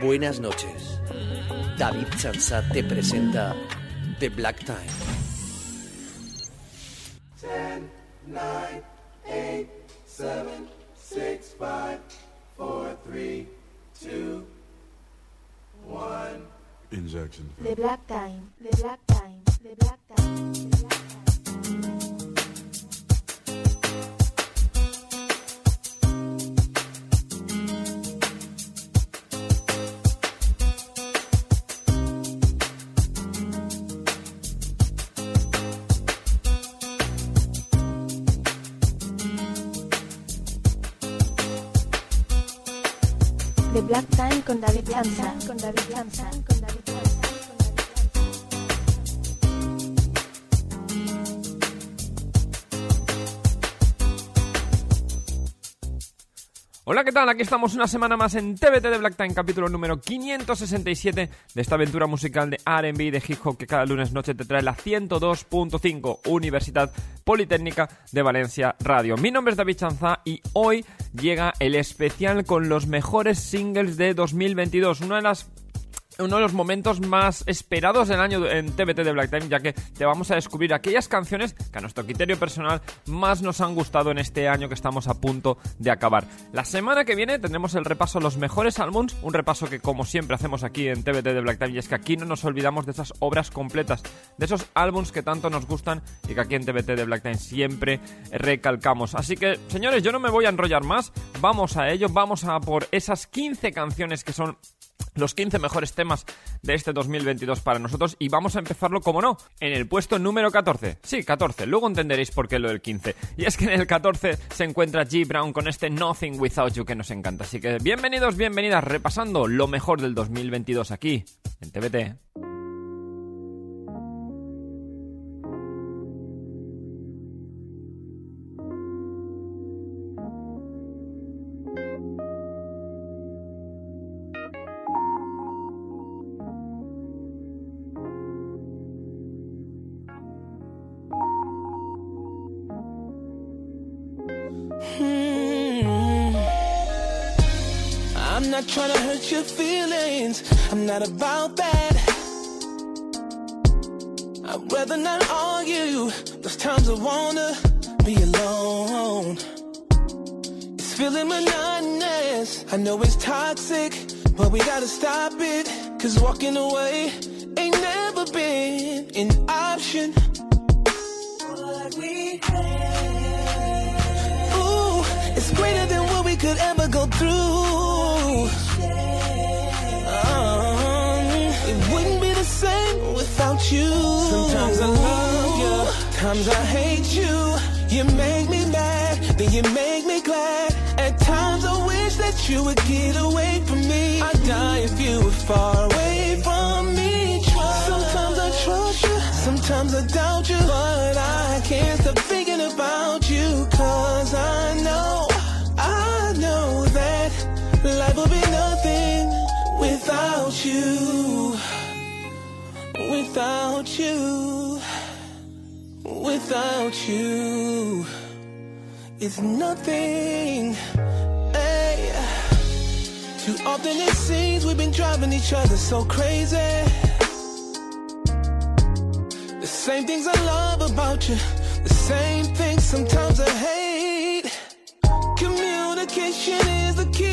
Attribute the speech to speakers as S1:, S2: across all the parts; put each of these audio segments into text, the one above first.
S1: Buenas noches. David Chansa te presenta The Black Time.
S2: The Black Time,
S3: ¿qué? Aquí estamos una semana más en TBT de Black Time, capítulo número 567 de esta aventura musical de R&B de hip hop que cada lunes noche te trae la 102.5 Universidad Politécnica de Valencia Radio. Mi nombre es David Chanza y hoy llega el especial con los mejores singles de 2022, una de las uno de los momentos más esperados del año en TBT de Black Time, ya que te vamos a descubrir aquellas canciones que a nuestro criterio personal más nos han gustado en este año que estamos a punto de acabar. La semana que viene tendremos el repaso los mejores álbums, un repaso que como siempre hacemos aquí en TBT de Black Time, y es que aquí no nos olvidamos de esas obras completas, de esos álbums que tanto nos gustan y que aquí en TBT de Black Time siempre recalcamos. Así que, señores, yo no me voy a enrollar más, vamos a ello, vamos a por esas 15 canciones que son los 15 mejores temas de este 2022 para nosotros y vamos a empezarlo, como no, en el puesto número 14. Sí, 14, luego entenderéis por qué lo del 15. Y es que en el 14 se encuentra G. Brown con este Nothing Without You que nos encanta. Así que bienvenidos, bienvenidas, repasando lo mejor del 2022 aquí, en TBT.
S4: Your feelings. I'm not about that. I'd rather not argue. Those times I wanna be alone. It's feeling monotonous. I know it's toxic, but we gotta stop it. Cause walking away ain't never been an option. What we Ooh, it's greater than what we could ever go through. You. Sometimes I love you, times I hate you. You make me mad, then you make me glad. At times I wish that you would get away from me. I'd die if you were far away from me. Sometimes I trust you, sometimes I doubt you. But I can't stop thinking about Without you. Without you. It's nothing. Hey. Too often it seems we've been driving each other so crazy. The same things I love about you, the same things sometimes I hate. Communication is the key.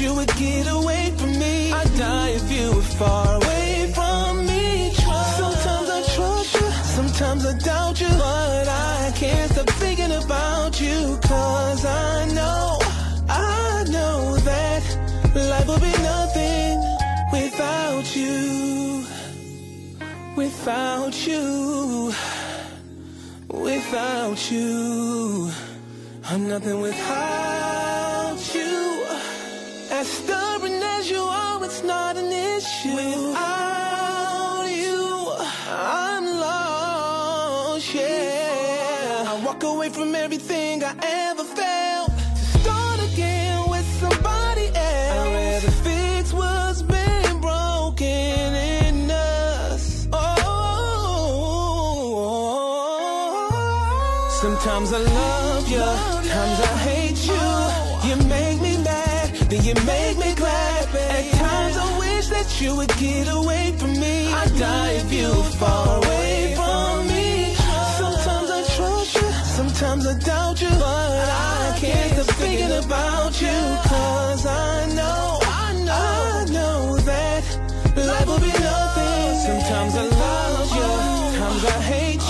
S4: You would get away from me. I'd die if you were far away from me. Sometimes I trust you, sometimes I doubt you. But I can't stop thinking about you, cause I know, I know that life will be nothing without you, without you, without you. I'm nothing without. As stubborn as you are, it's not an issue. Without you, I'm lost, yeah. I walk away from everything I ever felt to start again with somebody else. I'd rather fix what's been broken in us. Oh, sometimes I love you, times I hate then you make me glad. At times I wish that you would get away from me. I'd die if you were far away from me. Sometimes I trust you, sometimes I doubt you. But I can't stop thinking about you. Cause I know, I know, I know that life will be nothing. Sometimes I love you, times I hate. You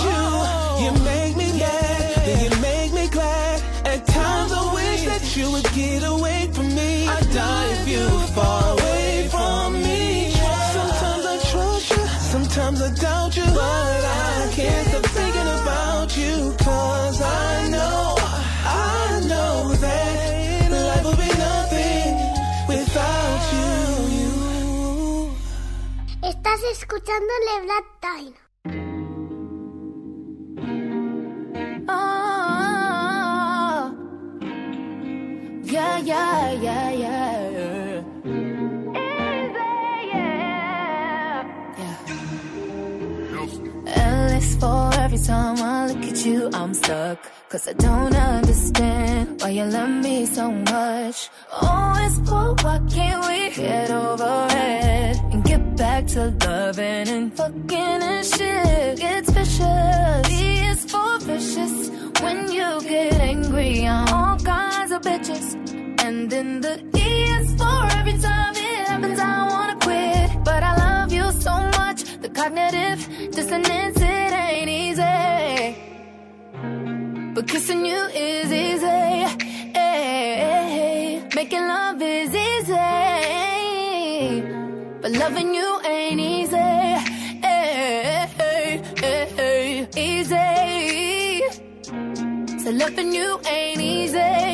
S5: escuchando Le Time.
S6: Oh, yeah, yeah, yeah, yeah. Endless for every time I look at you, I'm stuck. Cause I don't understand why you love me so much. Oh, Always but why can't we get over it and get back to loving and fucking and shit? It's vicious, B is for vicious. When you get angry on all kinds of bitches. And then the E is for every time it happens, I wanna quit. But I love you so much, the cognitive dissonance, kissing you is easy. Hey, making love is easy. But loving you ain't easy. Hey, easy. So loving you ain't easy.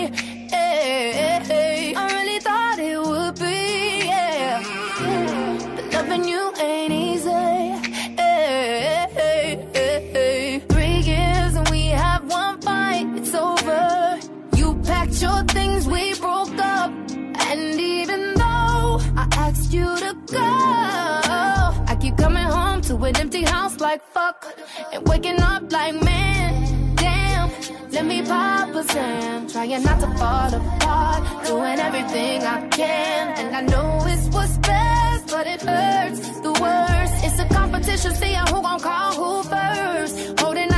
S6: Me Sam, trying not to fall apart. Doing everything I can. And I know it's what's best, but it hurts the worst. It's a competition, seeing who gon' call who first. Holding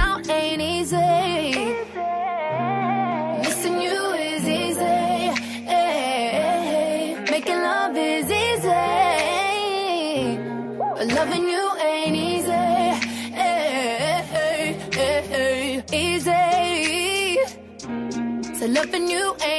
S6: Nothing new. ain't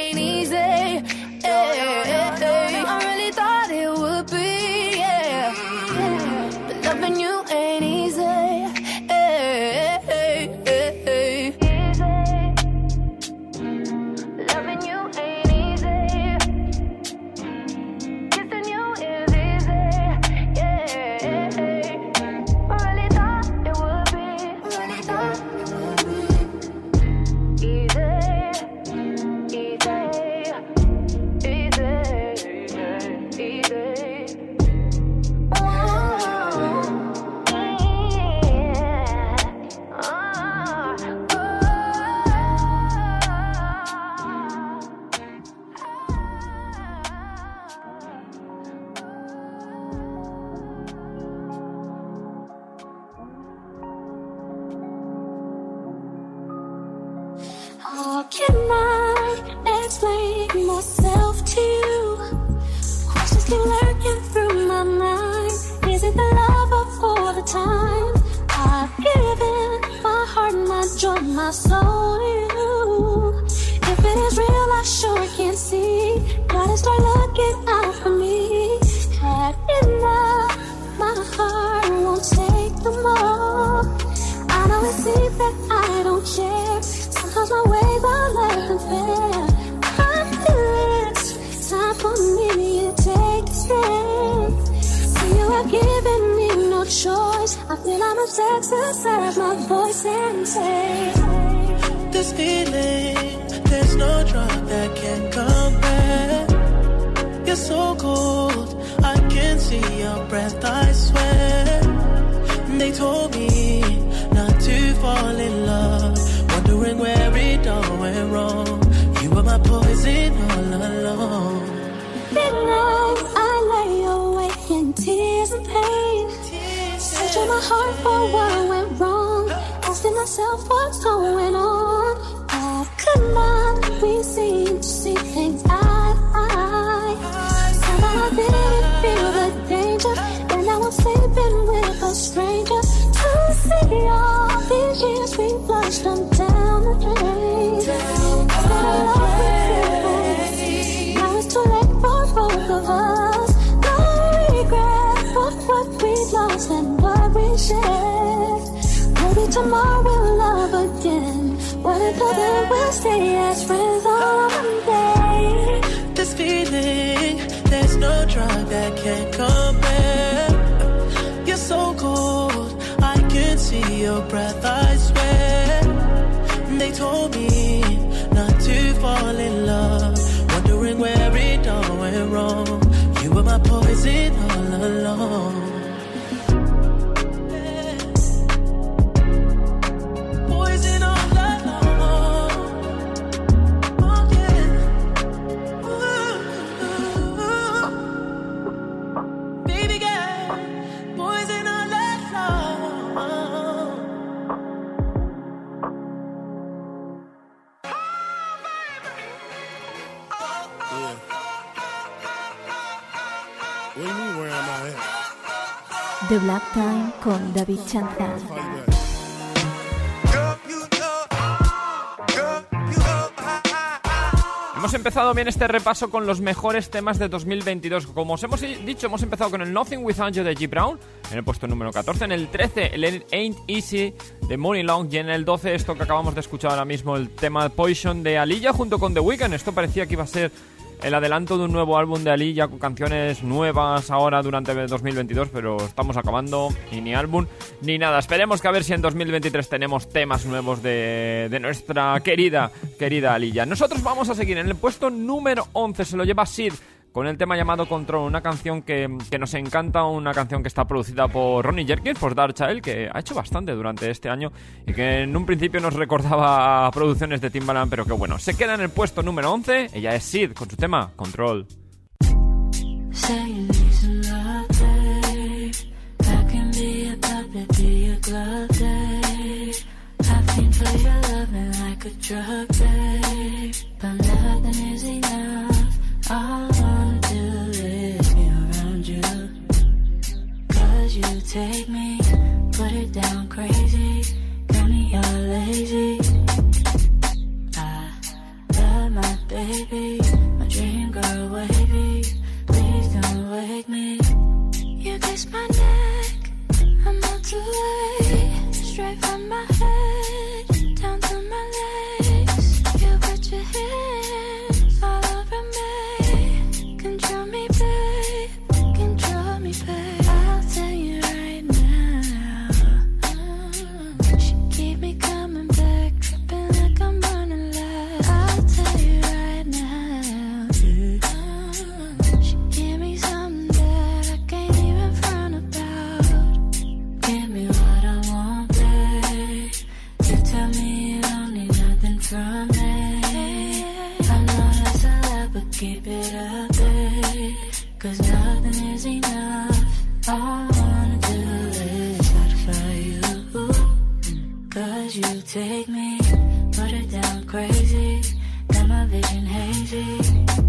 S7: heart for what went wrong. Asking myself what's going on. people that will stay as friends.
S8: Oh.
S2: Black Time con David
S9: at?
S3: Hemos empezado bien este repaso con los mejores temas de 2022. Como os hemos dicho, hemos empezado con el Nothing Without You de G. Brown, en el puesto número 14. En el 13, el Ain't Easy de Money Long. Y en el 12, esto que acabamos de escuchar ahora mismo, el tema Poison de Aliyah junto con The Weeknd. Esto parecía que iba a ser el adelanto de un nuevo álbum de Aliyah con canciones nuevas ahora durante 2022, pero estamos acabando y ni álbum ni nada. Esperemos que a ver si en 2023 tenemos temas nuevos de, de nuestra querida, querida Aliyah. Nosotros vamos a seguir en el puesto número 11, se lo lleva Sid con el tema llamado Control, una canción que, que nos encanta, una canción que está producida por Ronnie Jerkins, por Dark Child, que ha hecho bastante durante este año y que en un principio nos recordaba producciones de Timbaland, pero que bueno, se queda en el puesto número 11, ella es Sid con su tema Control.
S10: You take me, put it down crazy. Got me all lazy. I love my baby, my dream girl wavy. Please don't wake me. You kiss my neck, I'm not too late. Straight from my head from me. I know that's a lot, but keep it up, babe. Cause nothing is enough. All I wanna do is satisfy you. Cause you take me, put it down crazy. Got my vision hazy.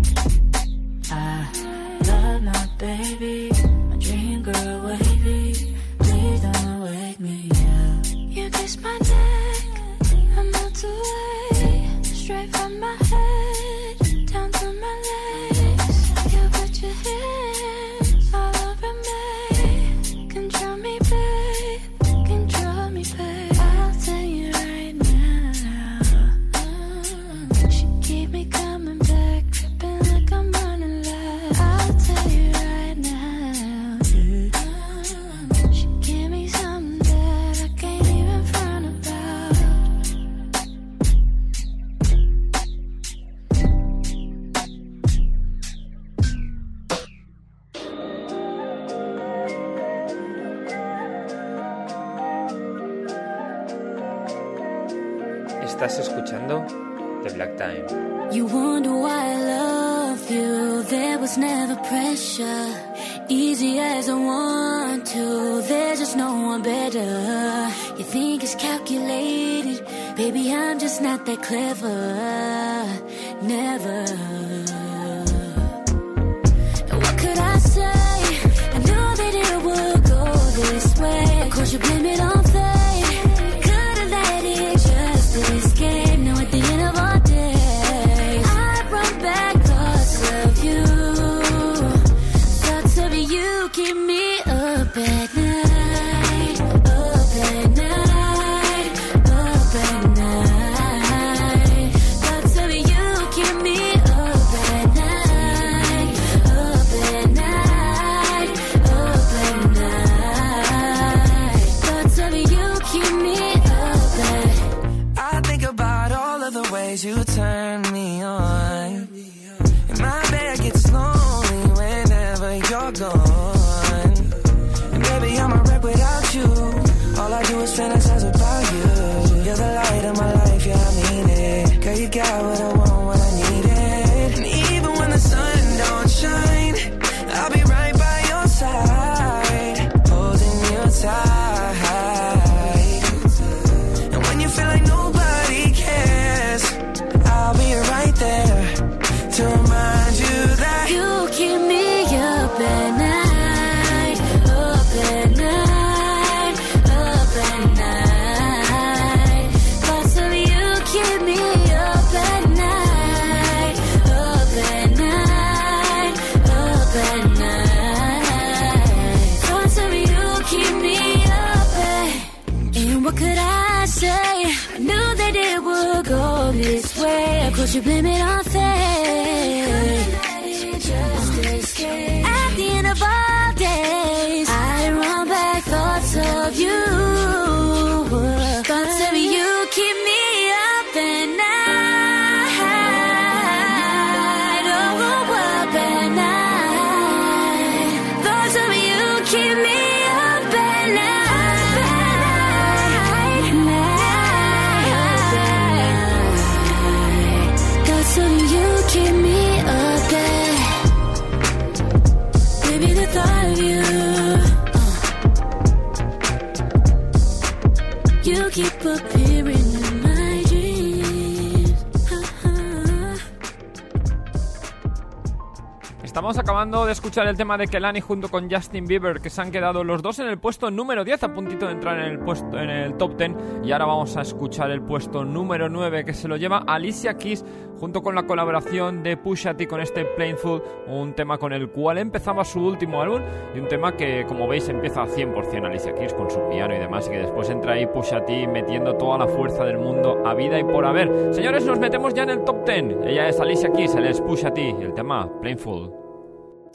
S3: Acabando de escuchar el tema de Kelani junto con Justin Bieber, que se han quedado los dos en el puesto número 10, a puntito de entrar en el puesto en el top 10. Y ahora vamos a escuchar el puesto número 9, que se lo lleva Alicia Keys, junto con la colaboración de Pusha T con este Plainful, un tema con el cual empezaba su último álbum, y un tema que, como veis, empieza a 100% Alicia Keys con su piano y demás, y que después entra ahí Pusha T metiendo toda la fuerza del mundo a vida y por haber. Señores, nos metemos ya en el top 10. Ella es Alicia Keys, él es Pusha T, el tema Plainful.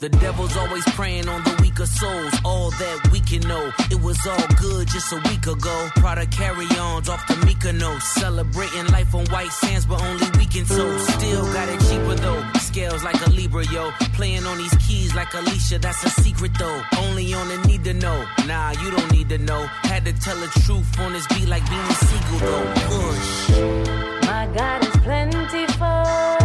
S11: The devil's always preying on the weaker souls. All that we can know. It was all good just a week ago. Product carry-ons off the Mykonos. Celebrating life on white sands, but only weekend toast. Still got it cheaper though. Scales like a Libra, yo. Playing on these keys like Alicia, that's a secret though. Only on the need to know. Nah, you don't need to know. Had to tell the truth on this beat like being a Siegel though. Push.
S10: My God is plentiful.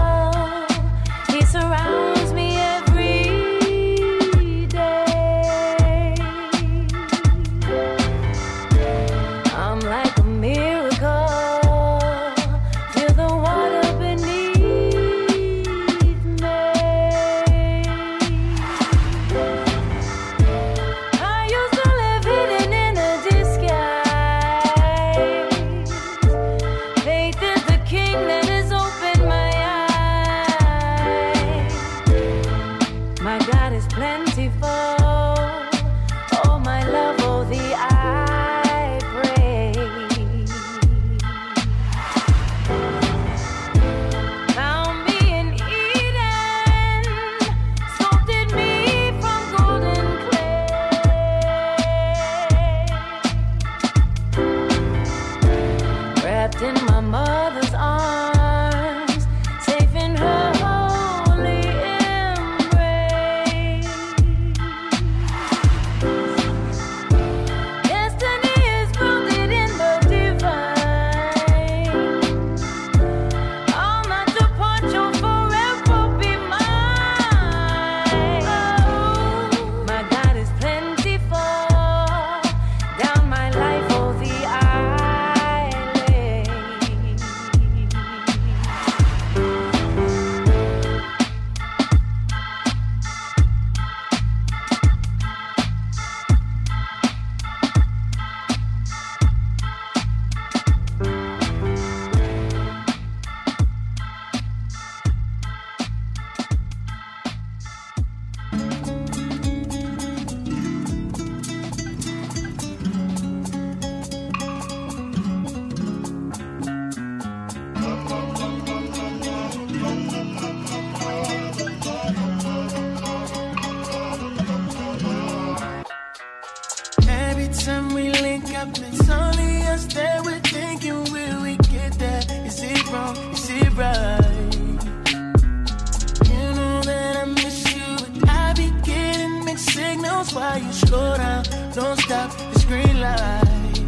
S12: Don't stop, it's green light.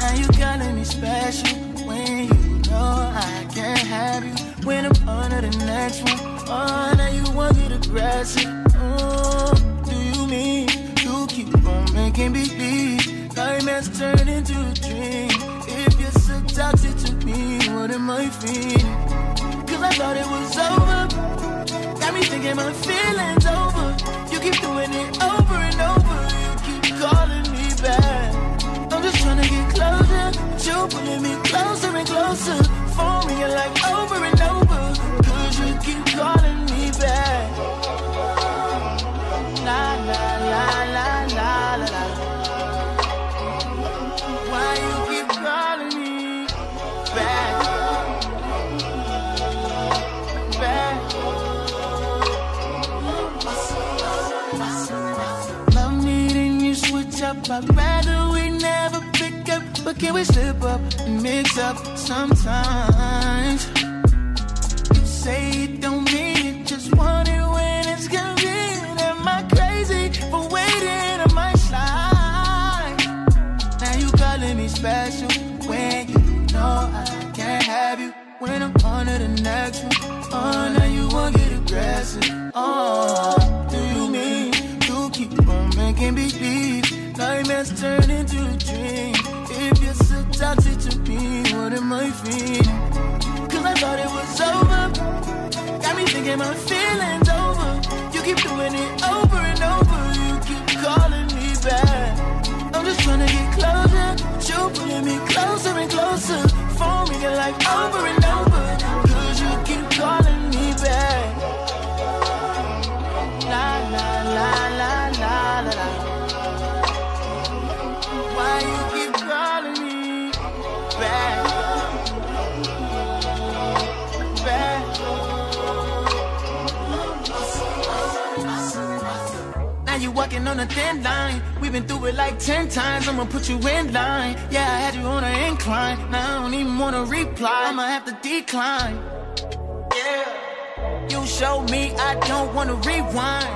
S12: Now you calling me special when you know I can't have you. When I'm under the next one, oh, now you want to get aggressive. Oh, do you mean you keep on making me believe nightmares turn into a dream? If you're so toxic to me, what am I feeling? Cause I thought it was over. Got me thinking my feelings over. You keep doing it over. Trying to get closer. But you pulling me closer and closer. For me, you're like over and over. Cause you keep calling me back. La la la la la la la. Why you keep calling me back? Back. Love me, then you switch up. I'd rather But can we slip up and mix up sometimes? You say it don't mean it, just want it when it's convenient. Am I crazy for waiting on my slide? Now you calling me special when you know I can't have you. When I'm on to the next one, oh, now you won't get aggressive. Oh, do you mean you keep on making me believe nightmares turn into a dream? Walking on a thin line. We've been through it like ten times. I'ma put you in line. Yeah, I had you on an incline. Now I don't even wanna reply. I'ma have to decline. Yeah. You showed me I don't wanna rewind.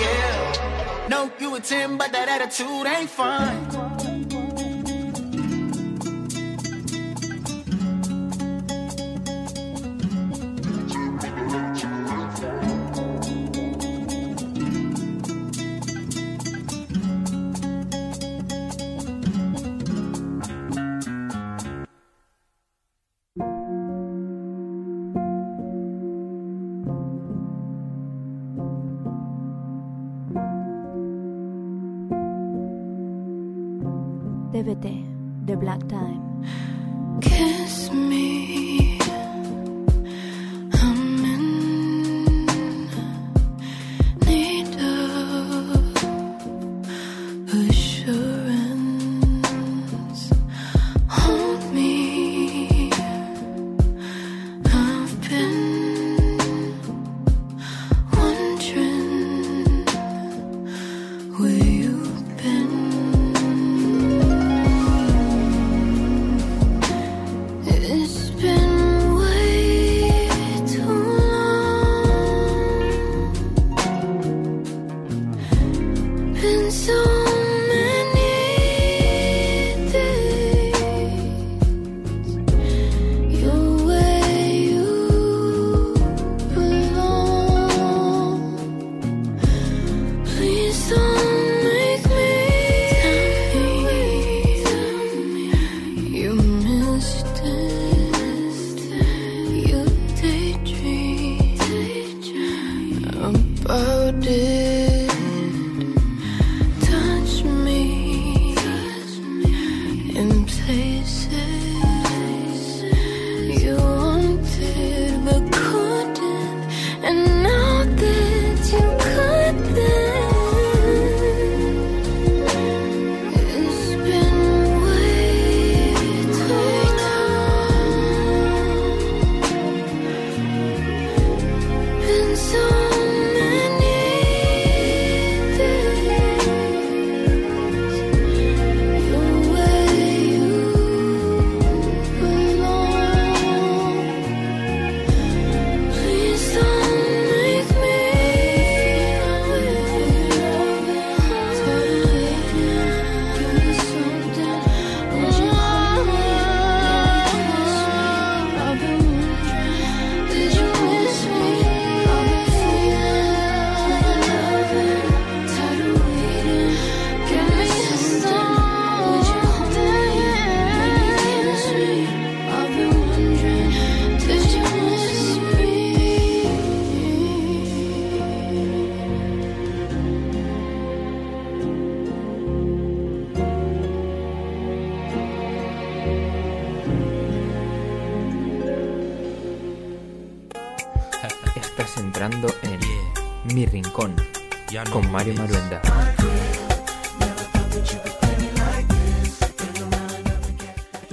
S12: Yeah. No, you a 10, but that attitude ain't fine.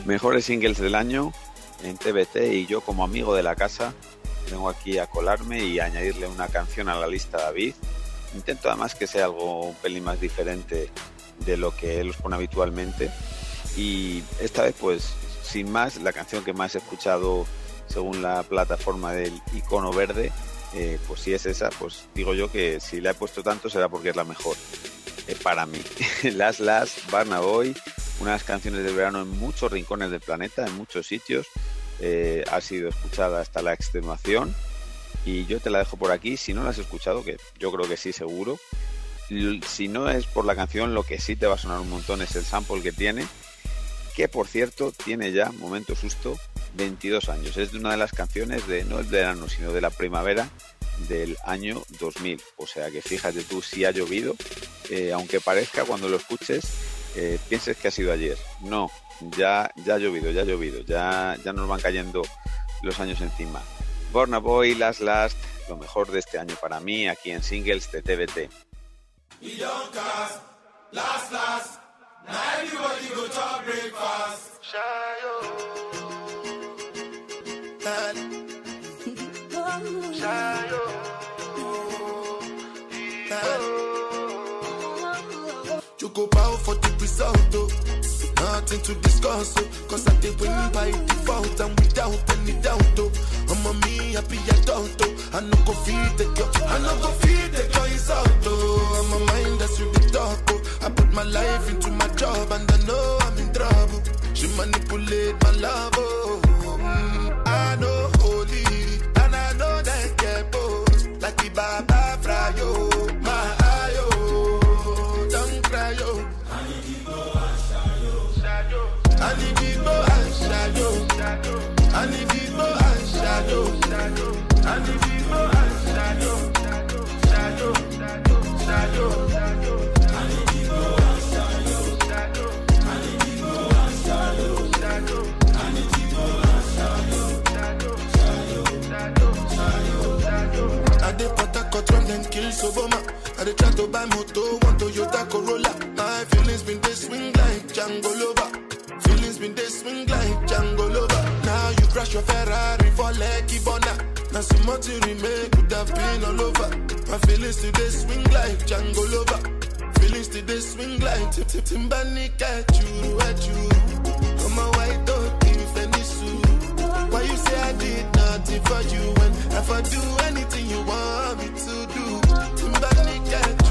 S13: Mejores singles del año en TBT y yo como amigo de la casa vengo aquí a colarme y añadirle una canción a la lista David. Intento además que sea algo un pelín más diferente de lo que él los pone habitualmente. Y esta vez pues sin más, la canción que más he escuchado según la plataforma del icono verde, eh, pues si es esa, pues digo yo que si la he puesto tanto será porque es la mejor eh, para mí. Las Las, Barna Boy, unas canciones de verano en muchos rincones del planeta, en muchos sitios. eh, ha sido escuchada hasta la extenuación y yo te la dejo por aquí. Si no la has escuchado, que yo creo que sí, seguro. Si no es por la canción, lo que sí te va a sonar un montón es el sample que tiene, que por cierto tiene ya, momento susto, 22 años. Es de una de las canciones de, no el verano, sino de la primavera del año 2000. O sea que fíjate tú si ha llovido, eh, aunque parezca cuando lo escuches, eh, pienses que ha sido ayer. No, ya, ya ha llovido, ya ha llovido, ya, ya nos van cayendo los años encima. Borna Boy, Last Last, lo mejor de este año para mí, aquí en singles de TBT.
S8: We don't cast, last, last. Now everybody go to breakfast.
S14: You go bow for the result, oh. Nothing to discuss, oh. Cause I did win by default and without any doubt, oh. I'm a me happy adult, oh. I no go feed the girl, I no go feed the girl insult, oh. I'm a mind that's really dark, oh. I put my life into my job and I know I'm in trouble. She manipulate my love, oh. Baba Frayo, don't cry yo. Alibibo Ashayo, Alibibo Ashayo, Alibibo Ashayo, Alibibo dey put a cut kill Soboma. I dey try to buy moto, one Toyota Corolla. My feelings been they swing like Django Lover. Feelings been they swing like Django Lover. Now you crash your Ferrari for Lucky Bona. Now so much you remain could have been all over. My feelings today swing like Django Lover. Feelings today swing like Tip Tip Timbani at you, at you. I'm a white dog in Fenisu. Why you say I did nothing for you when if I do anything you want me to do? Timbani at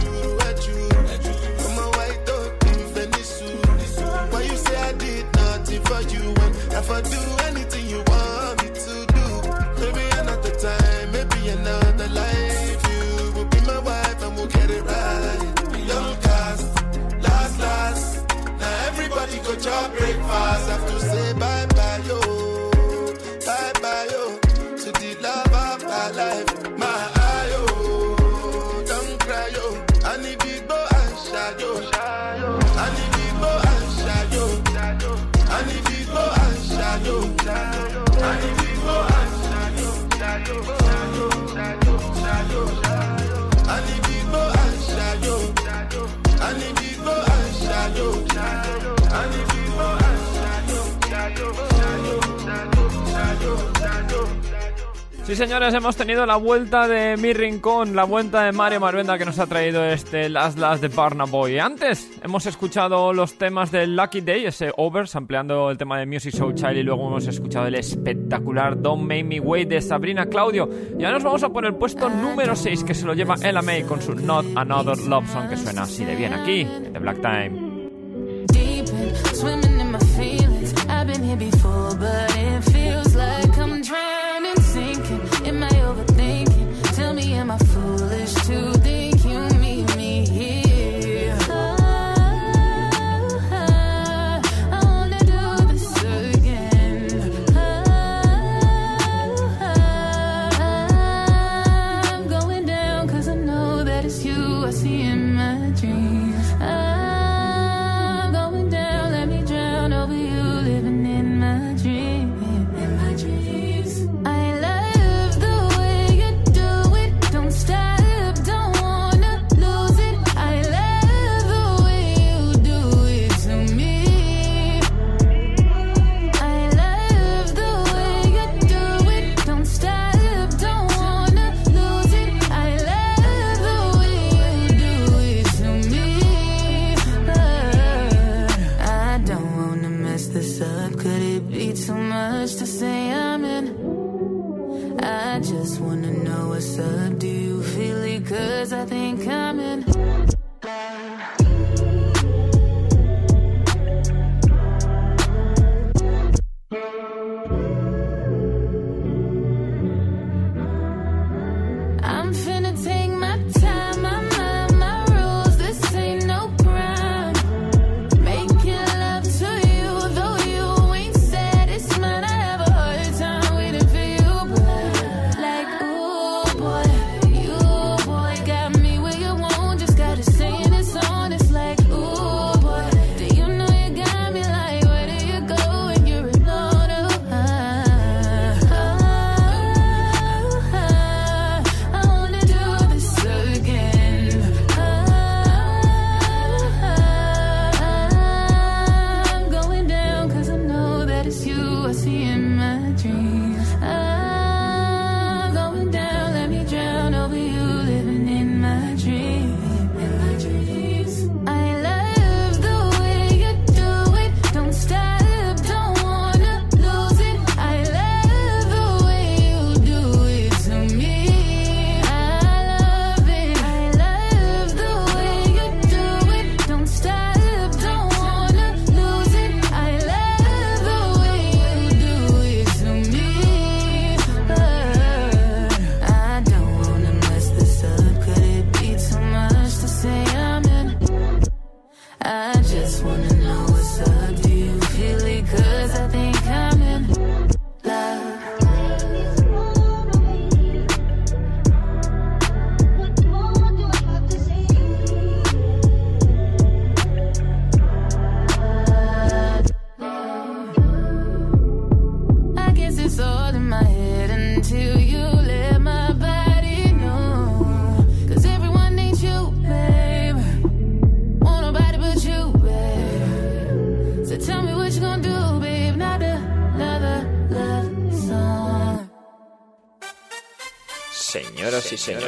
S3: Señores, hemos tenido la vuelta de mi rincón, la vuelta de Mario Maruenda que nos ha traído este Last Last de Barna Boy. Antes hemos escuchado los temas de Lucky Day, ese over, ampliando el tema de Music Show Child, y luego hemos escuchado el espectacular Don't Make Me Wait de Sabrina Claudio. Y ahora nos vamos a poner el puesto número 6 que se lo lleva Ella May con su Not Another Love Song que suena así de bien aquí, de Black Time.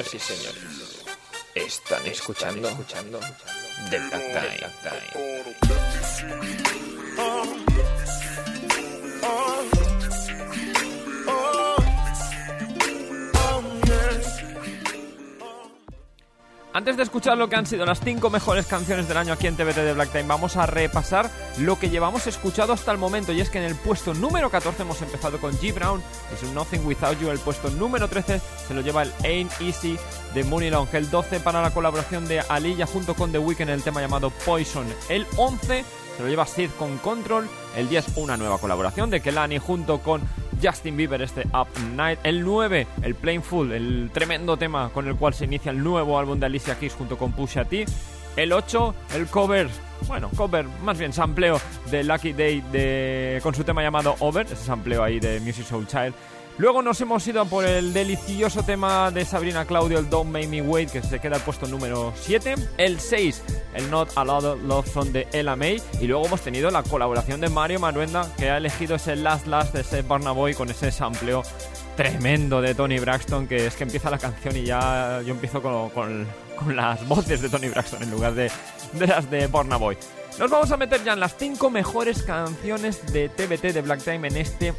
S15: Señores, y señores, están escuchando, escuchando The Black Time.
S3: Antes de escuchar lo que han sido las 5 mejores canciones del año aquí en TBT de Black Time, vamos a repasar lo que llevamos escuchado hasta el momento. Y es que en el puesto número 14 hemos empezado con G. Brown, es un Nothing Without You. El puesto número 13 se lo lleva el Ain't Easy de Mooney Long. El 12 para la colaboración de Aliyah junto con The Weeknd, el tema llamado Poison. El 11 se lo lleva Sid con Control. El 10, una nueva colaboración de Kelani junto con Justin Bieber, este Up Night. El 9, el Plainful, el tremendo tema con el cual se inicia el nuevo álbum de Alicia Keys junto con Pusha T. El 8, el cover, bueno, cover, más bien sampleo de Lucky Day de, con su tema llamado Over, ese sampleo ahí de Music Soul Child. Luego nos hemos ido por el delicioso tema de Sabrina Claudio, el Don't Make Me Wait, que se queda al puesto número 7. El 6, el Not A Lot of Love Song de Ella May. Y luego hemos tenido la colaboración de Mario Maruenda, que ha elegido ese Last Last de ese Burna Boy con ese sampleo tremendo de Tony Braxton, que es que empieza la canción y ya yo empiezo con, las voces de Tony Braxton en lugar de, de las de Burna Boy. Nos vamos a meter ya en las 5 mejores canciones de TBT de Black Time en este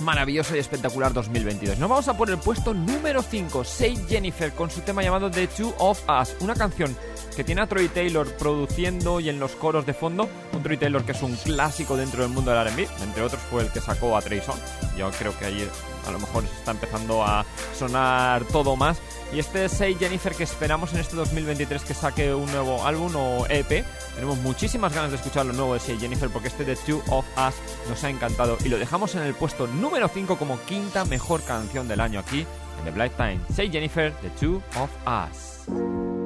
S3: maravilloso y espectacular 2022. Nos vamos a por el puesto número 5, Say Jennifer, con su tema llamado The Two of Us, una canción que tiene a Troy Taylor produciendo y en los coros de fondo, un Troy Taylor que es un clásico dentro del mundo del R&B, entre otros fue el que sacó a Trey Songz. Yo creo que ahí a lo mejor está empezando a sonar todo más. Y este Say Jennifer que esperamos en este 2023 que saque un nuevo álbum o EP. Tenemos muchísimas ganas de escuchar lo nuevo de Say Jennifer porque este The Two of Us nos ha encantado y lo dejamos en el puesto número 5 como quinta mejor canción del año aquí en The Black Time. Say Jennifer, The Two of Us.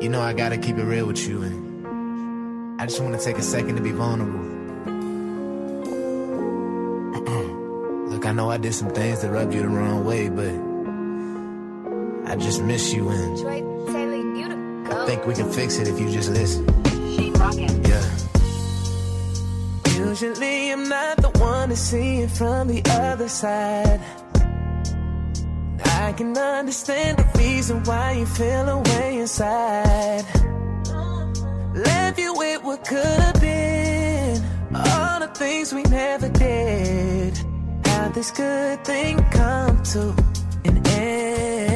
S16: You know I gotta keep it real with you, and I just wanna take a second to be vulnerable. Look, I know I did some things that rubbed you the wrong way, but I just miss you, and I think we can fix it if you just listen. Yeah.
S4: Usually I'm not the one to see it from the other side. I can understand the reason why you feel away inside. Left you with what could have been. All the things we never did. How this good thing come to an end.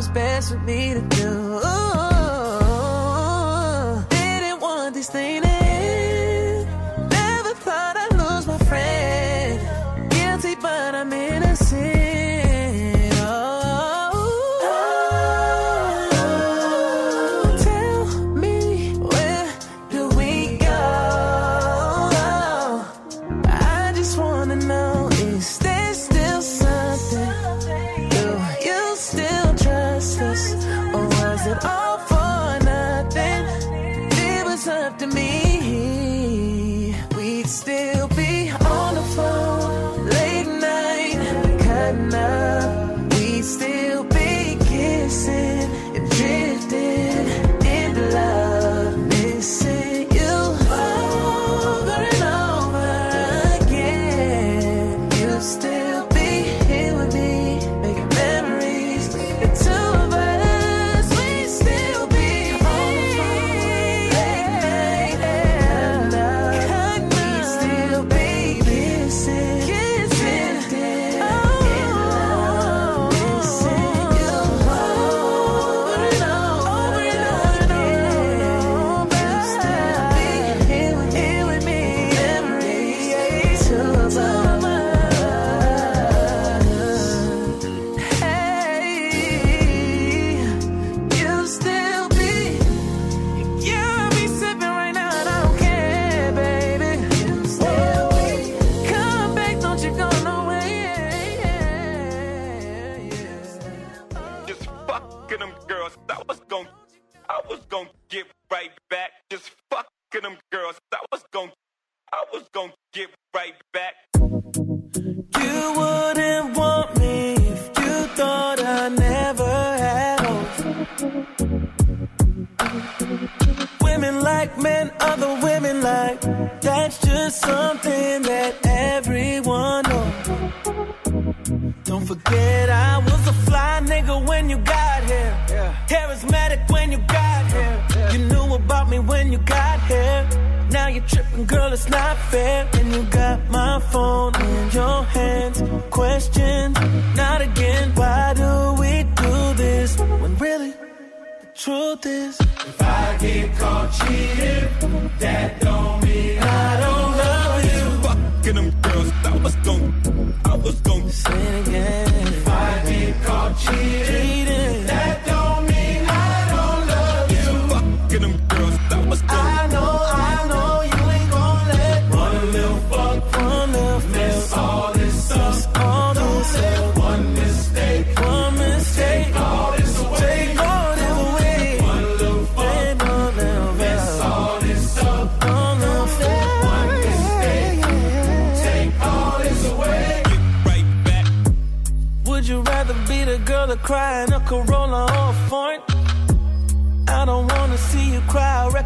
S4: Was best for me to you
S8: got here. Now you're tripping, girl, it's not fair. And you got my phone in your hands. Questions, not again. Why do we do this when really the truth is?
S17: If I get caught cheating, that don't mean I don't love you. Fucking them girls, I was gon' I was gon'
S8: say it again.
S17: If I get caught cheating,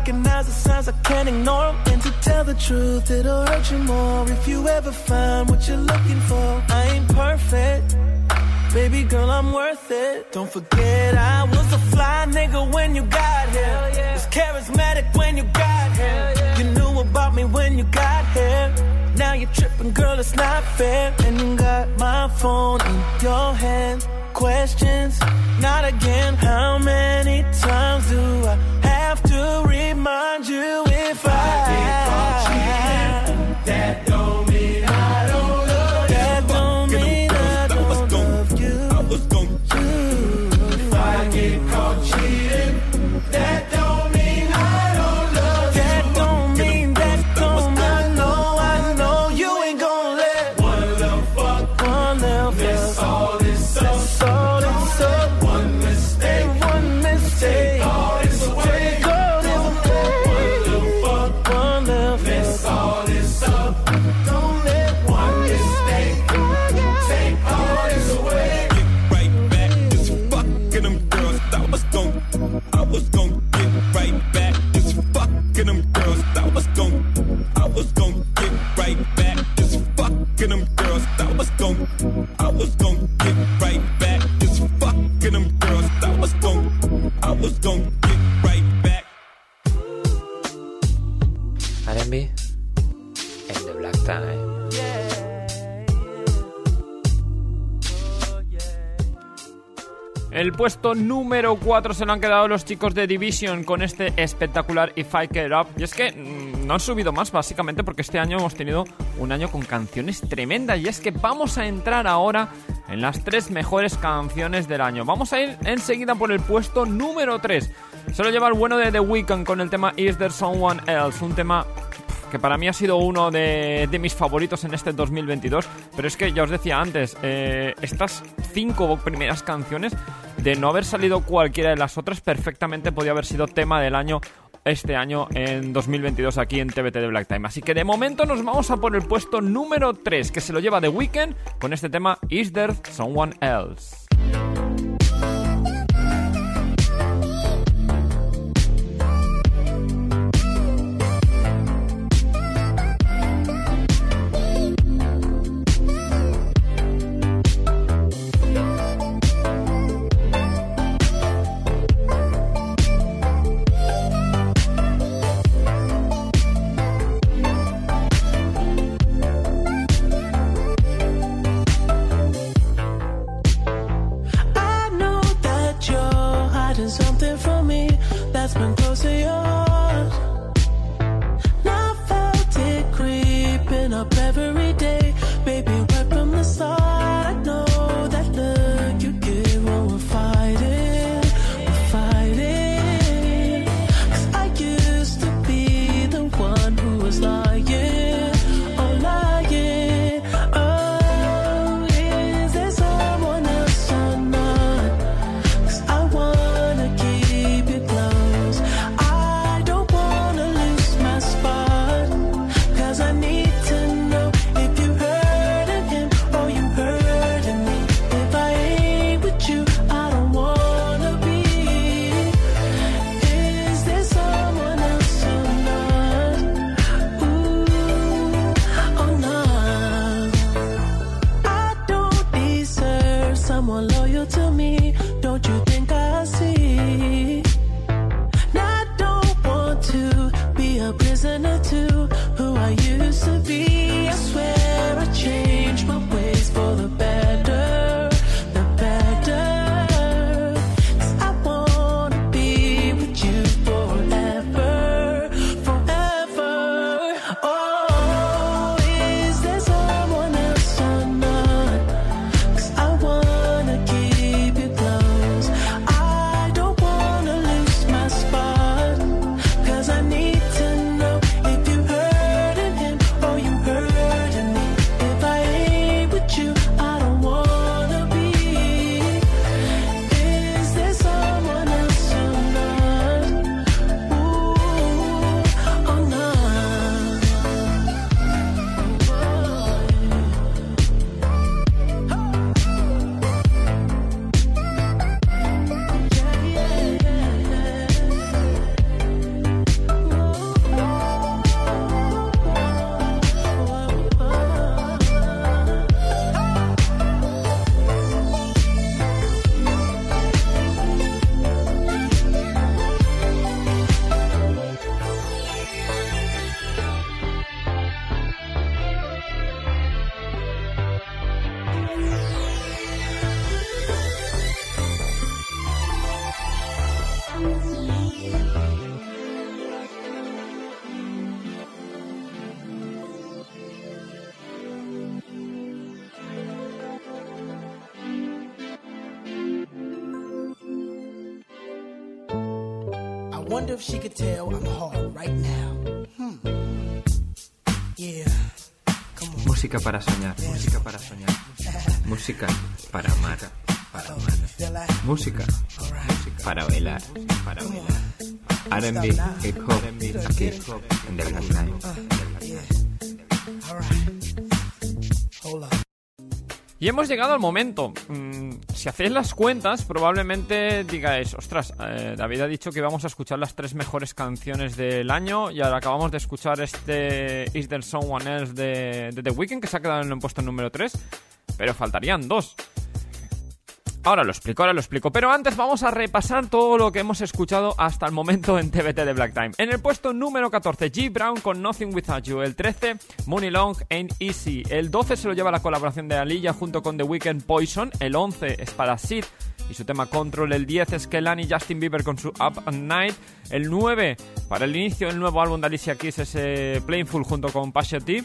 S8: recognize the signs, I can't ignore them. And to tell the truth, it'll hurt you more if you ever find what you're looking for. I ain't perfect. Baby girl, I'm worth it. Don't forget, I was a fly nigga when you got here. Was charismatic when you got here. You knew about me when you got here. Now you're tripping, girl, it's not fair. And you got my phone in your hand. Questions, not again. How many times do I to remind you if I,
S17: get caught cheating? That don't
S3: puesto número 4 se lo han quedado los chicos de Division con este espectacular If I Get Up. Y es que mm, no han subido más, básicamente, porque este año hemos tenido un año con canciones tremendas. Y es que vamos a entrar ahora en las tres mejores canciones del año. Vamos a ir enseguida por el puesto número 3. Se lo lleva el bueno de The Weeknd con el tema Is There Someone Else? Un tema que para mí ha sido uno de, mis favoritos en este 2022. Pero es que ya os decía antes, eh, estas cinco primeras canciones, de no haber salido cualquiera de las otras, perfectamente podía haber sido tema del año este año en 2022 aquí en TBT de Black Time. Así que de momento nos vamos a por el puesto número 3, que se lo lleva The Weeknd con este tema Is There Someone Else? Hemos llegado al momento. Mm, si hacéis las cuentas, probablemente digáis, ostras, eh, David ha dicho que vamos a escuchar las tres mejores canciones del año y ahora acabamos de escuchar este Is There Someone Else de, The Weeknd que se ha quedado en el puesto número 3, pero faltarían dos. Ahora lo explico, ahora lo explico. Pero antes vamos a repasar todo lo que hemos escuchado hasta el momento en TBT de Black Time. En el puesto número 14, G. Brown con Nothing Without You. El 13, Money Long Ain't Easy. El 12 se lo lleva la colaboración de Aliyah junto con The Weeknd Poison. El 11 es para Sid y su tema Control. El 10 es Kelani Justin Bieber con su Up at Night. El 9 para el inicio del nuevo álbum de Alicia Keys es eh, Plainful junto con Pasha T.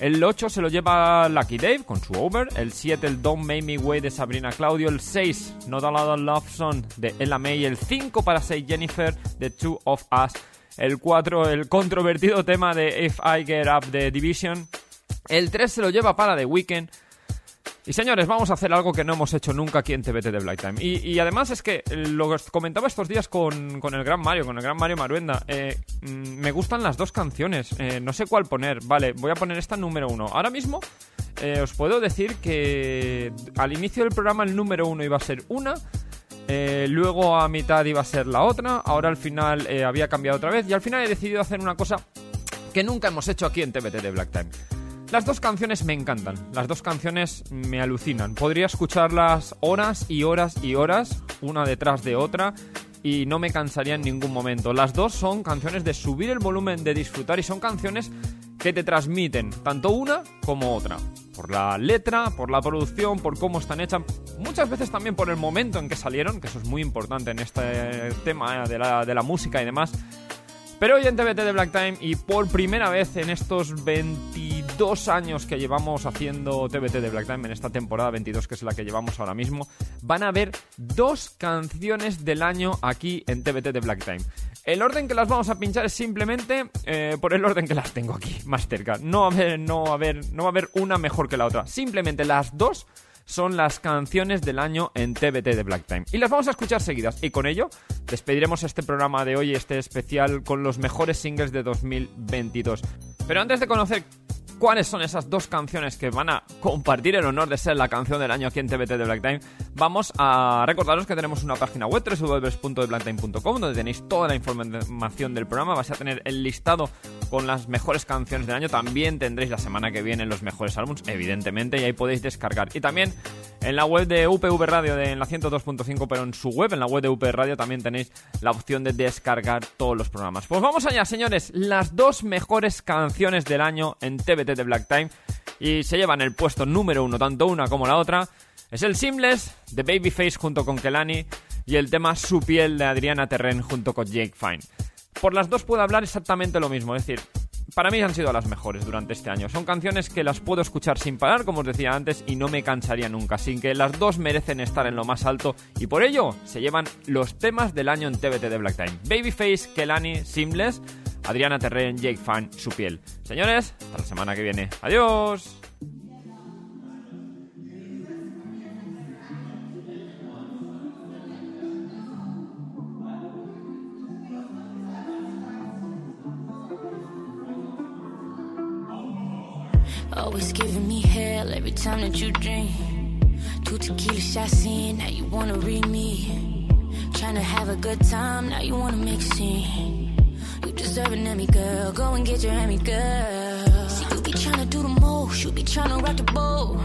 S3: El 8 se lo lleva Lucky Dave con su Over. El 7 el Don't Make Me Wait de Sabrina Claudio. El 6 Not a Lot of Love Song de Ella May. El 5 para Say Jennifer de Two of Us. El 4 el controvertido tema de If I Get Up de Division. El 3 se lo lleva para The Weeknd. Y señores, vamos a hacer algo que no hemos hecho nunca aquí en TBT de Black Time. Y, y además es que lo que os comentaba estos días con, con el gran Mario, con el gran Mario Maruenda. eh, mm, me gustan las dos canciones. eh, no sé cuál poner. Vale, voy a poner esta número uno. Ahora mismo eh, os puedo decir que al inicio del programa el número uno iba a ser una. luego a mitad iba a ser la otra. Ahora al final había cambiado otra vez. Y al final he decidido hacer una cosa que nunca hemos hecho aquí en TBT de Black Time. Las dos canciones me encantan, las dos canciones me alucinan. Podría escucharlas horas y horas y horas, una detrás de otra, y no me cansaría en ningún momento. Las dos son canciones de subir el volumen, de disfrutar, y son canciones que te transmiten tanto una como otra. Por la letra, por la producción, por cómo están hechas, muchas veces también por el momento en que salieron, que eso es muy importante en este tema de la, de la música y demás. Pero hoy en TBT de Black Time y por primera vez en estos 22 años que llevamos haciendo TBT de Black Time, en esta temporada 22 que es la que llevamos ahora mismo, van a haber dos canciones del año aquí en TBT de Black Time. El orden que las vamos a pinchar es simplemente eh, por el orden que las tengo aquí, más cerca. No va, a haber, no, a haber, no va a haber una mejor que la otra. Simplemente las dos son las canciones del año en TBT de Black Time. Y las vamos a escuchar seguidas. Y con ello despediremos este programa de hoy, este especial, con los mejores singles de 2022. Pero antes de conocer cuáles son esas dos canciones que van a compartir el honor de ser la canción del año aquí en TBT de Black Time, vamos a recordaros que tenemos una página web www.thebblacktime.com donde tenéis toda la información del programa, vais a tener el listado con las mejores canciones del año, también tendréis la semana que viene los mejores álbumes, evidentemente, y ahí podéis descargar. Y también en la web de UPV Radio en la 102.5, pero en su web, en la web de UPV Radio, también tenéis la opción de descargar todos los programas. Pues vamos allá, señores, las dos mejores canciones del año en TBT de Black Time y se llevan el puesto número uno, tanto una como la otra. Es el Seamless de Babyface junto con Kelani y el tema Su piel de Adriana Terren junto con Jake Fine. Por las dos puedo hablar exactamente lo mismo, es decir, para mí han sido las mejores durante este año. Son canciones que las puedo escuchar sin parar, como os decía antes, y no me cansaría nunca. Así que las dos merecen estar en lo más alto y por ello se llevan los temas del año en TBT de Black Time. Babyface, Kelani, Seamless, Adriana Terren, Jake Fan, Su piel. Señores, hasta la semana que viene. Adiós.
S10: Always giving me hell every time that you drink. Two tequila shots in, now you wanna read me. Trying to have a good time, now you wanna make a scene. You deserve an Emmy, girl. Go and get your Emmy, girl. See, you be trying to do the most, you be trying to rock the boat.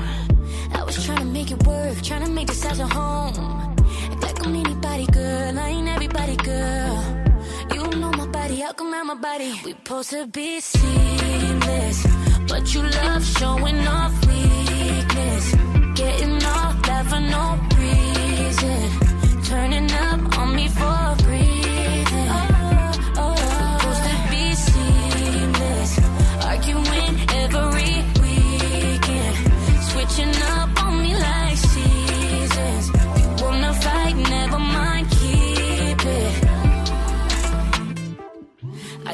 S10: I was trying to make it work, trying to make this house a home. Act like I'm anybody, girl. I ain't everybody, girl. You know my body, how come out my body? We supposed to be seamless, but you love showing off weakness. Getting off that for no reason.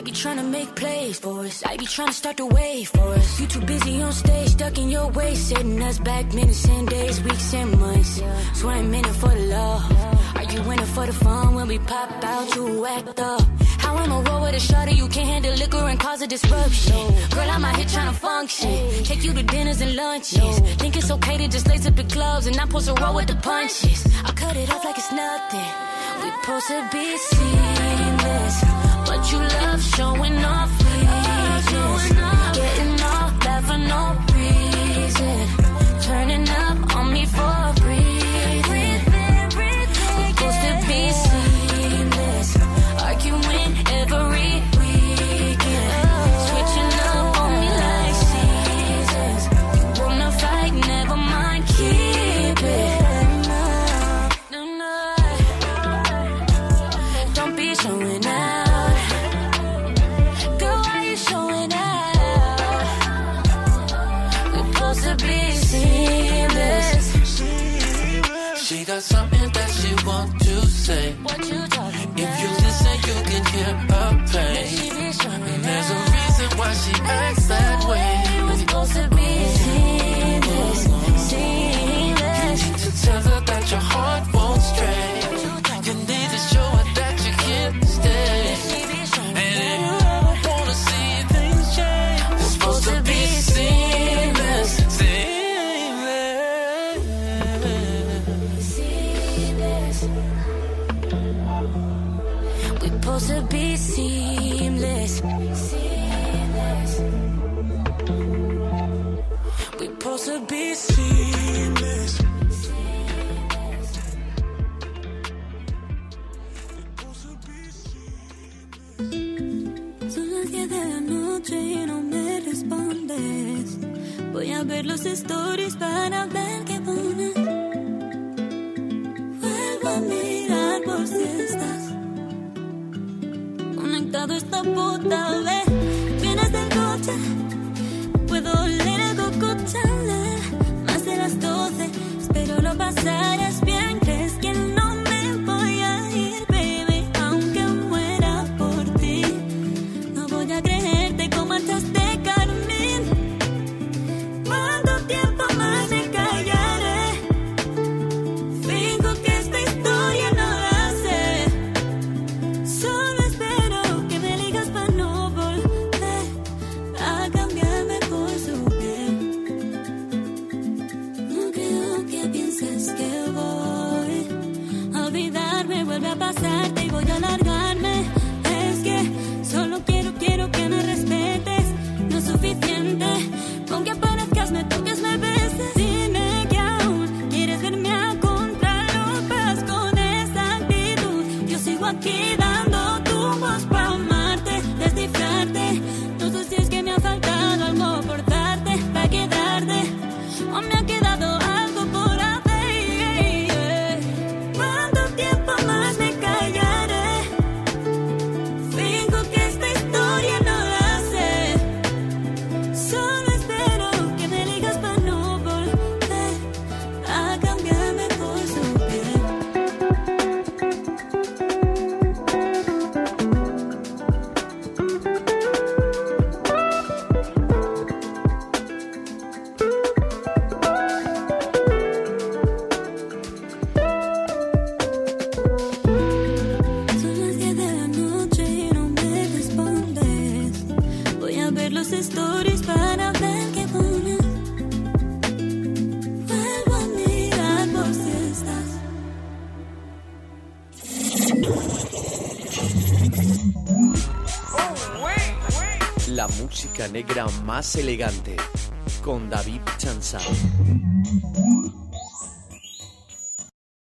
S10: Be trying to make plays for us. I be trying to start the wave for us. You too busy on stage, stuck in your way, setting us back minutes and days, weeks and months. Swear I'm in it for the love. Are you in it for the fun when we pop out? You act up. How am I roll with a shorty? You can't handle liquor and cause a disruption. Girl, I'm out here trying to function. Take you to dinners and lunches. Think it's okay to just lace up the gloves and not supposed to roll with the punches. I cut it off like it's nothing. We supposed to be seamless, you love showing off weakness. Getting off that for
S1: más elegante con David Chanzal.